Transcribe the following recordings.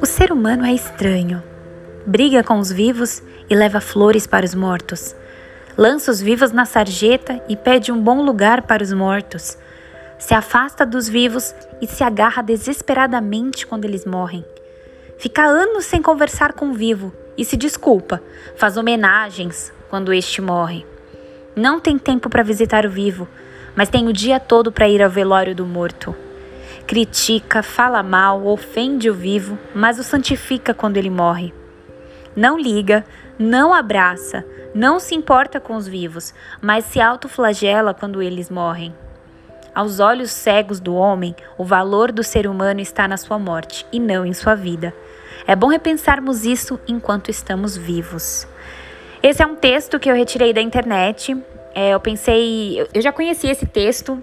O ser humano é estranho. Briga com os vivos e leva flores para os mortos. Lança os vivos na sarjeta e pede um bom lugar para os mortos. Se afasta dos vivos e se agarra desesperadamente quando eles morrem. Fica anos sem conversar com o vivo e se desculpa, faz homenagens quando este morre. Não tem tempo para visitar o vivo, mas tem o dia todo para ir ao velório do morto critica, fala mal, ofende o vivo, mas o santifica quando ele morre. Não liga, não abraça, não se importa com os vivos, mas se autoflagela quando eles morrem. Aos olhos cegos do homem, o valor do ser humano está na sua morte e não em sua vida. É bom repensarmos isso enquanto estamos vivos. Esse é um texto que eu retirei da internet. É, eu pensei, eu já conhecia esse texto,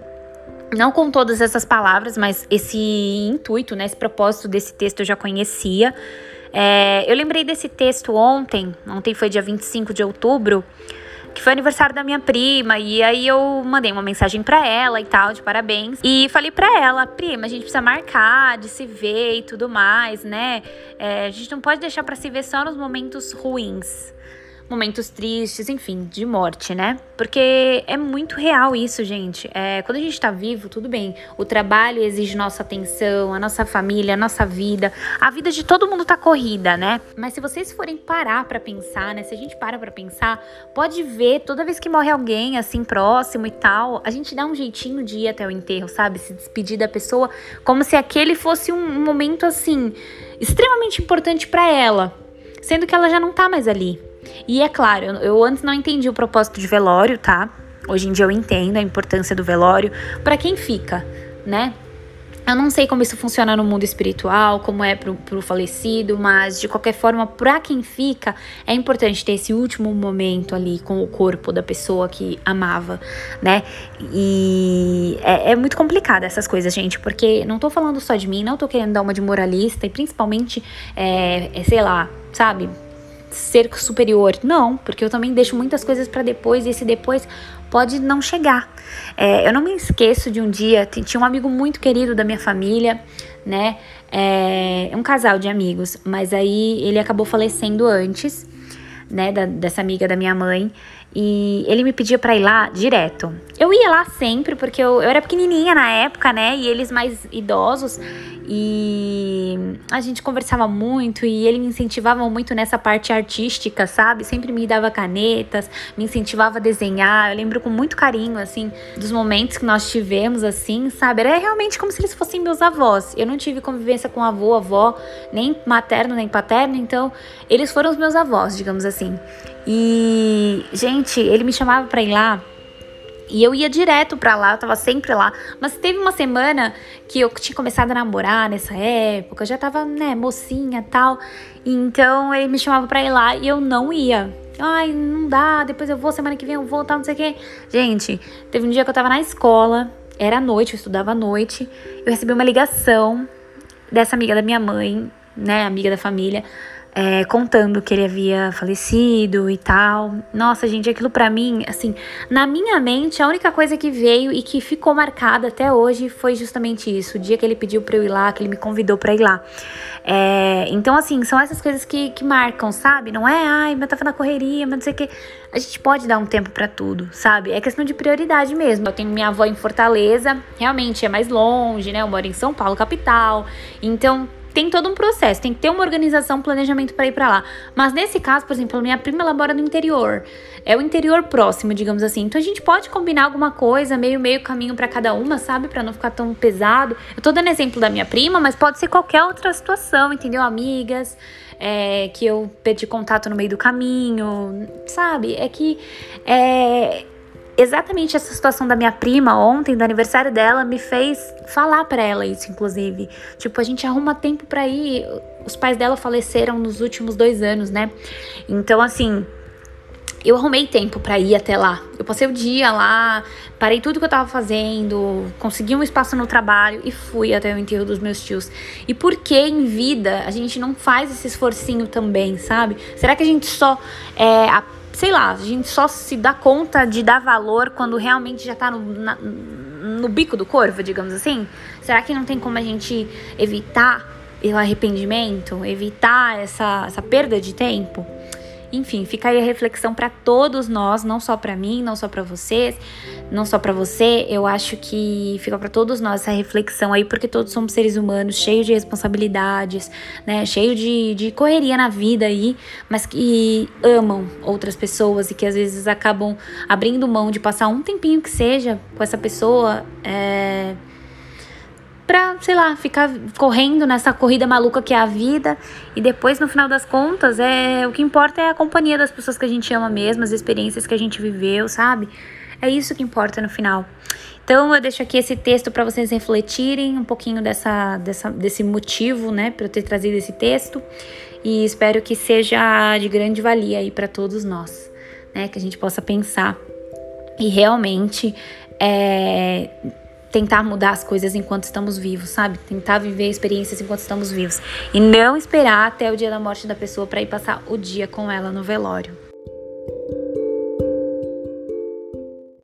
não com todas essas palavras, mas esse intuito, né, esse propósito desse texto eu já conhecia. É, eu lembrei desse texto ontem, ontem foi dia 25 de outubro, que foi aniversário da minha prima, e aí eu mandei uma mensagem para ela e tal, de parabéns. E falei para ela, prima, a gente precisa marcar de se ver e tudo mais, né? É, a gente não pode deixar para se ver só nos momentos ruins momentos tristes, enfim, de morte, né? Porque é muito real isso, gente. É, quando a gente tá vivo, tudo bem. O trabalho exige nossa atenção, a nossa família, a nossa vida. A vida de todo mundo tá corrida, né? Mas se vocês forem parar para pensar, né? Se a gente para pra pensar, pode ver, toda vez que morre alguém assim próximo e tal, a gente dá um jeitinho de ir até o enterro, sabe? Se despedir da pessoa, como se aquele fosse um momento assim extremamente importante para ela, sendo que ela já não tá mais ali. E é claro, eu, antes não entendi o propósito de velório, tá? Hoje em dia eu entendo a importância do velório para quem fica, né? Eu não sei como isso funciona no mundo espiritual, como é pro, pro falecido, mas de qualquer forma, para quem fica, é importante ter esse último momento ali com o corpo da pessoa que amava, né? E é, é muito complicado essas coisas, gente, porque não tô falando só de mim, não tô querendo dar uma de moralista e principalmente, é, é sei lá, sabe? Ser superior. Não, porque eu também deixo muitas coisas para depois e esse depois pode não chegar. É, eu não me esqueço de um dia, tinha um amigo muito querido da minha família, né? É um casal de amigos, mas aí ele acabou falecendo antes, né? Da, dessa amiga da minha mãe. E ele me pedia para ir lá direto. Eu ia lá sempre, porque eu, eu era pequenininha na época, né? E eles mais idosos. E a gente conversava muito e ele me incentivava muito nessa parte artística, sabe? Sempre me dava canetas, me incentivava a desenhar. Eu lembro com muito carinho, assim, dos momentos que nós tivemos, assim, sabe? Era realmente como se eles fossem meus avós. Eu não tive convivência com avô, avó, nem materno, nem paterno, então eles foram os meus avós, digamos assim. E, gente, ele me chamava pra ir lá e eu ia direto pra lá, eu tava sempre lá. Mas teve uma semana que eu tinha começado a namorar nessa época, já tava, né, mocinha tal. Então ele me chamava pra ir lá e eu não ia. Ai, não dá, depois eu vou, semana que vem eu vou, tal, não sei o quê. Gente, teve um dia que eu tava na escola, era noite, eu estudava à noite. Eu recebi uma ligação dessa amiga da minha mãe, né, amiga da família é, contando que ele havia falecido e tal. Nossa, gente, aquilo para mim, assim, na minha mente, a única coisa que veio e que ficou marcada até hoje foi justamente isso. O dia que ele pediu pra eu ir lá, que ele me convidou pra ir lá. É, então, assim, são essas coisas que, que marcam, sabe? Não é, ai, mas tava na correria, mas não sei o que. A gente pode dar um tempo para tudo, sabe? É questão de prioridade mesmo. Eu tenho minha avó em Fortaleza, realmente é mais longe, né? Eu moro em São Paulo, capital. Então, tem todo um processo, tem que ter uma organização, um planejamento para ir para lá. Mas nesse caso, por exemplo, minha prima ela mora no interior. É o interior próximo, digamos assim. Então a gente pode combinar alguma coisa, meio meio caminho para cada uma, sabe, para não ficar tão pesado. Eu tô dando exemplo da minha prima, mas pode ser qualquer outra situação, entendeu? Amigas, é, que eu perdi contato no meio do caminho, sabe? É que é, exatamente essa situação da minha prima ontem, do aniversário dela, me fez falar para ela isso, inclusive. Tipo, a gente arruma tempo para ir. Os pais dela faleceram nos últimos dois anos, né? Então, assim, eu arrumei tempo para ir até lá. Eu passei o dia lá, parei tudo que eu tava fazendo, consegui um espaço no trabalho e fui até o enterro dos meus tios. E por que em vida a gente não faz esse esforcinho também, sabe? Será que a gente só é, sei lá, a gente só se dá conta de dar valor quando realmente já tá no, na, no bico do corvo, digamos assim? Será que não tem como a gente evitar o arrependimento, evitar essa, essa perda de tempo? Enfim, fica aí a reflexão para todos nós, não só para mim, não só para vocês, não só para você. Eu acho que fica para todos nós essa reflexão aí, porque todos somos seres humanos, cheios de responsabilidades, né, cheio de, de correria na vida aí, mas que amam outras pessoas e que às vezes acabam abrindo mão de passar um tempinho que seja com essa pessoa. É pra, sei lá, ficar correndo nessa corrida maluca que é a vida. E depois, no final das contas, é o que importa é a companhia das pessoas que a gente ama mesmo, as experiências que a gente viveu, sabe? É isso que importa no final. Então eu deixo aqui esse texto para vocês refletirem um pouquinho dessa, dessa, desse motivo, né, para eu ter trazido esse texto. E espero que seja de grande valia aí para todos nós, né, que a gente possa pensar e realmente é, tentar mudar as coisas enquanto estamos vivos, sabe? Tentar viver experiências enquanto estamos vivos. E não esperar até o dia da morte da pessoa para ir passar o dia com ela no velório.